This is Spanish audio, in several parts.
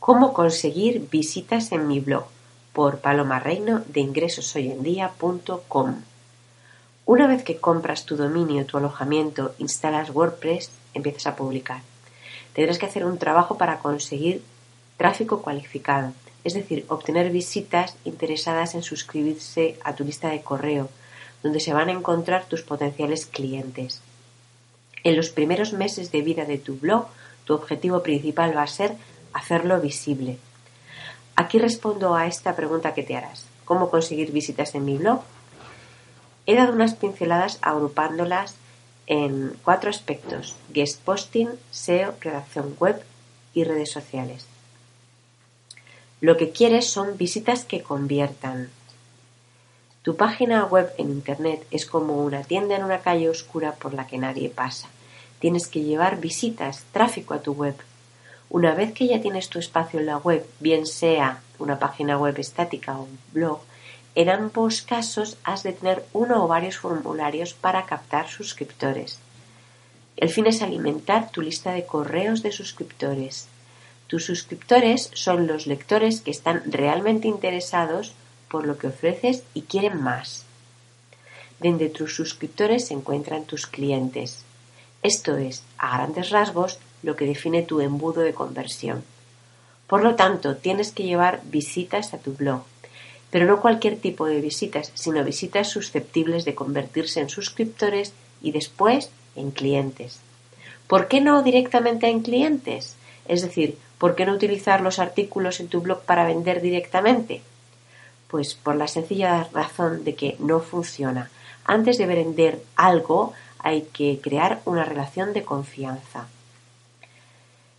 Cómo conseguir visitas en mi blog por Paloma Reino de ingresoshoyendia.com. Una vez que compras tu dominio, tu alojamiento, instalas WordPress, empiezas a publicar. Tendrás que hacer un trabajo para conseguir tráfico cualificado, es decir, obtener visitas interesadas en suscribirse a tu lista de correo, donde se van a encontrar tus potenciales clientes. En los primeros meses de vida de tu blog, tu objetivo principal va a ser hacerlo visible. Aquí respondo a esta pregunta que te harás. ¿Cómo conseguir visitas en mi blog? He dado unas pinceladas agrupándolas en cuatro aspectos. Guest posting, SEO, redacción web y redes sociales. Lo que quieres son visitas que conviertan. Tu página web en Internet es como una tienda en una calle oscura por la que nadie pasa. Tienes que llevar visitas, tráfico a tu web. Una vez que ya tienes tu espacio en la web, bien sea una página web estática o un blog, en ambos casos has de tener uno o varios formularios para captar suscriptores. El fin es alimentar tu lista de correos de suscriptores. Tus suscriptores son los lectores que están realmente interesados por lo que ofreces y quieren más. De tus suscriptores se encuentran tus clientes. Esto es, a grandes rasgos, lo que define tu embudo de conversión. Por lo tanto, tienes que llevar visitas a tu blog, pero no cualquier tipo de visitas, sino visitas susceptibles de convertirse en suscriptores y después en clientes. ¿Por qué no directamente en clientes? Es decir, ¿Por qué no utilizar los artículos en tu blog para vender directamente? Pues por la sencilla razón de que no funciona. Antes de vender algo hay que crear una relación de confianza.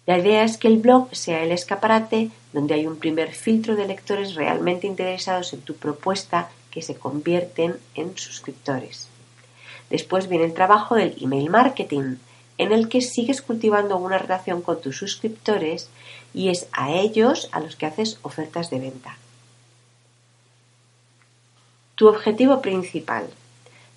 La idea es que el blog sea el escaparate donde hay un primer filtro de lectores realmente interesados en tu propuesta que se convierten en suscriptores. Después viene el trabajo del email marketing, en el que sigues cultivando una relación con tus suscriptores y es a ellos a los que haces ofertas de venta. Tu objetivo principal.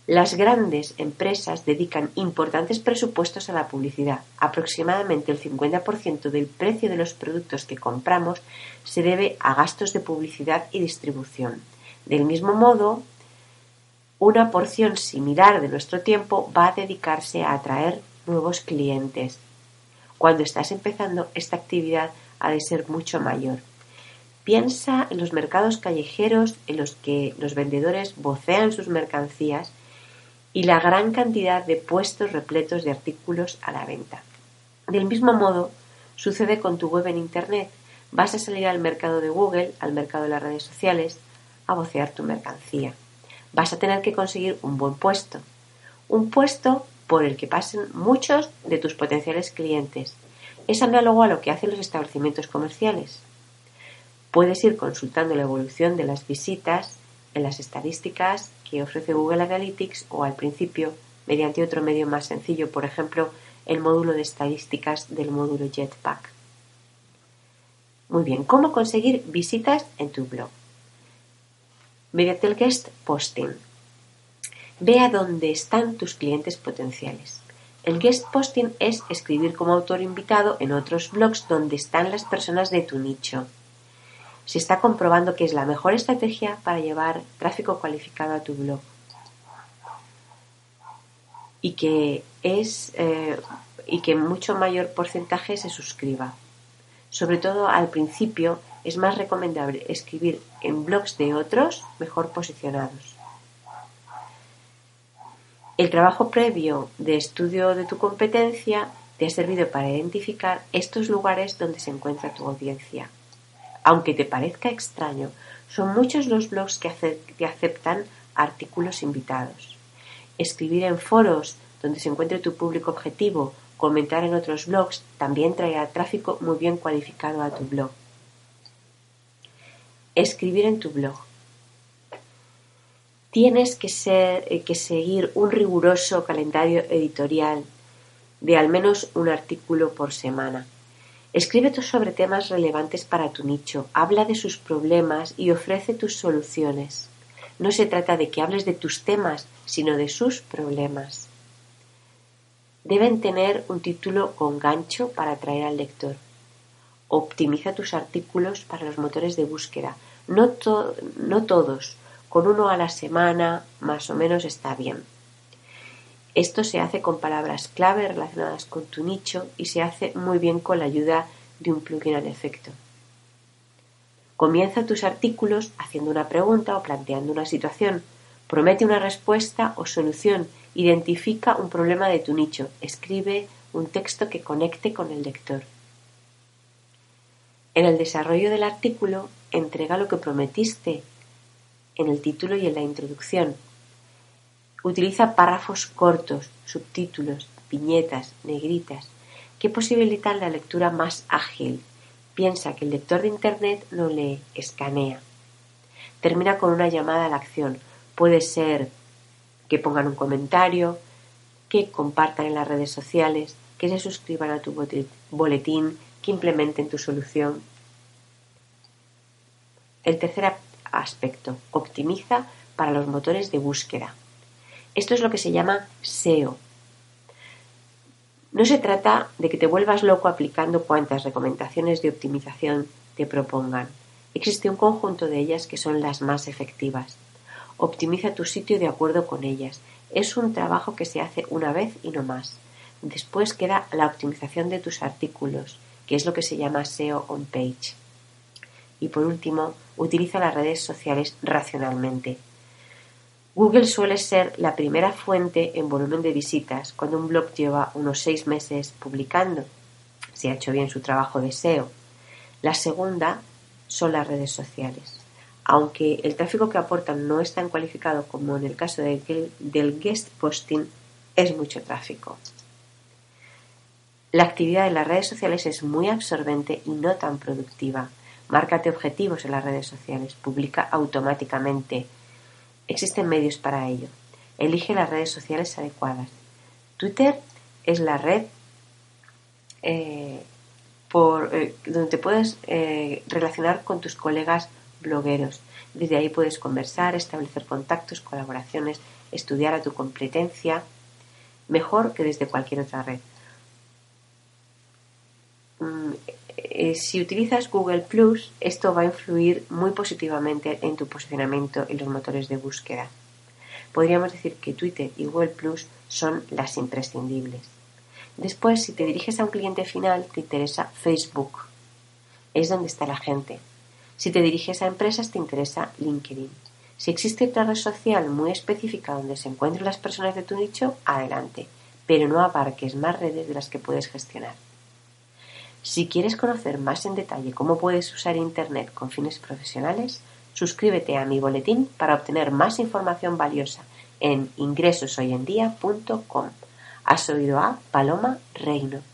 Las grandes empresas dedican importantes presupuestos a la publicidad. Aproximadamente el 50% del precio de los productos que compramos se debe a gastos de publicidad y distribución. Del mismo modo, una porción similar de nuestro tiempo va a dedicarse a atraer nuevos clientes. Cuando estás empezando, esta actividad ha de ser mucho mayor. Piensa en los mercados callejeros en los que los vendedores vocean sus mercancías y la gran cantidad de puestos repletos de artículos a la venta. Del mismo modo, sucede con tu web en Internet. Vas a salir al mercado de Google, al mercado de las redes sociales, a vocear tu mercancía. Vas a tener que conseguir un buen puesto. Un puesto por el que pasen muchos de tus potenciales clientes. Es análogo a lo que hacen los establecimientos comerciales. Puedes ir consultando la evolución de las visitas en las estadísticas que ofrece Google Analytics o al principio mediante otro medio más sencillo, por ejemplo, el módulo de estadísticas del módulo Jetpack. Muy bien, ¿cómo conseguir visitas en tu blog? Mediante el guest posting. Ve a dónde están tus clientes potenciales. El guest posting es escribir como autor invitado en otros blogs donde están las personas de tu nicho. Se está comprobando que es la mejor estrategia para llevar tráfico cualificado a tu blog y que es eh, y que mucho mayor porcentaje se suscriba. Sobre todo al principio es más recomendable escribir en blogs de otros mejor posicionados. El trabajo previo de estudio de tu competencia te ha servido para identificar estos lugares donde se encuentra tu audiencia. Aunque te parezca extraño, son muchos los blogs que, aceptan artículos invitados. Escribir en foros donde se encuentre tu público objetivo, comentar en otros blogs, también traerá tráfico muy bien cualificado a tu blog. Escribir en tu blog tienes que, eh, que seguir un riguroso calendario editorial de al menos un artículo por semana. Escribe sobre temas relevantes para tu nicho, habla de sus problemas y ofrece tus soluciones. No se trata de que hables de tus temas, sino de sus problemas. Deben tener un título con gancho para atraer al lector. Optimiza tus artículos para los motores de búsqueda. No, no todos, con uno a la semana más o menos está bien. Esto se hace con palabras clave relacionadas con tu nicho y se hace muy bien con la ayuda de un plugin al efecto. Comienza tus artículos haciendo una pregunta o planteando una situación. Promete una respuesta o solución. Identifica un problema de tu nicho. Escribe un texto que conecte con el lector. En el desarrollo del artículo, entrega lo que prometiste en el título y en la introducción. Utiliza párrafos cortos, subtítulos, viñetas, negritas, que posibilitan la lectura más ágil. Piensa que el lector de Internet no lee, escanea. Termina con una llamada a la acción. Puede ser que pongan un comentario, que compartan en las redes sociales, que se suscriban a tu boletín, que implementen tu solución. El tercer aspecto, optimiza para los motores de búsqueda. Esto es lo que se llama SEO. No se trata de que te vuelvas loco aplicando cuantas recomendaciones de optimización te propongan. Existe un conjunto de ellas que son las más efectivas. Optimiza tu sitio de acuerdo con ellas. Es un trabajo que se hace una vez y no más. Después queda la optimización de tus artículos, que es lo que se llama SEO on page. Y por último, utiliza las redes sociales racionalmente. Google suele ser la primera fuente en volumen de visitas cuando un blog lleva unos seis meses publicando, si ha hecho bien su trabajo de SEO. La segunda son las redes sociales. Aunque el tráfico que aportan no es tan cualificado como en el caso del guest posting, es mucho tráfico. La actividad en las redes sociales es muy absorbente y no tan productiva. Márcate objetivos en las redes sociales, publica automáticamente. Existen medios para ello. Elige las redes sociales adecuadas. Twitter es la red eh, eh, donde te puedes eh, relacionar con tus colegas blogueros. Desde ahí puedes conversar, establecer contactos, colaboraciones, estudiar a tu competencia, mejor que desde cualquier otra red. Si utilizas Google Plus, esto va a influir muy positivamente en tu posicionamiento en los motores de búsqueda. Podríamos decir que Twitter y Google Plus son las imprescindibles. Después, si te diriges a un cliente final, te interesa Facebook. Es donde está la gente. Si te diriges a empresas, te interesa LinkedIn. Si existe otra red social muy específica donde se encuentren las personas de tu nicho, adelante, pero no abarques más redes de las que puedes gestionar. Si quieres conocer más en detalle cómo puedes usar Internet con fines profesionales, suscríbete a mi boletín para obtener más información valiosa en ingresoshoyendía.com. Has oído a Paloma Reino.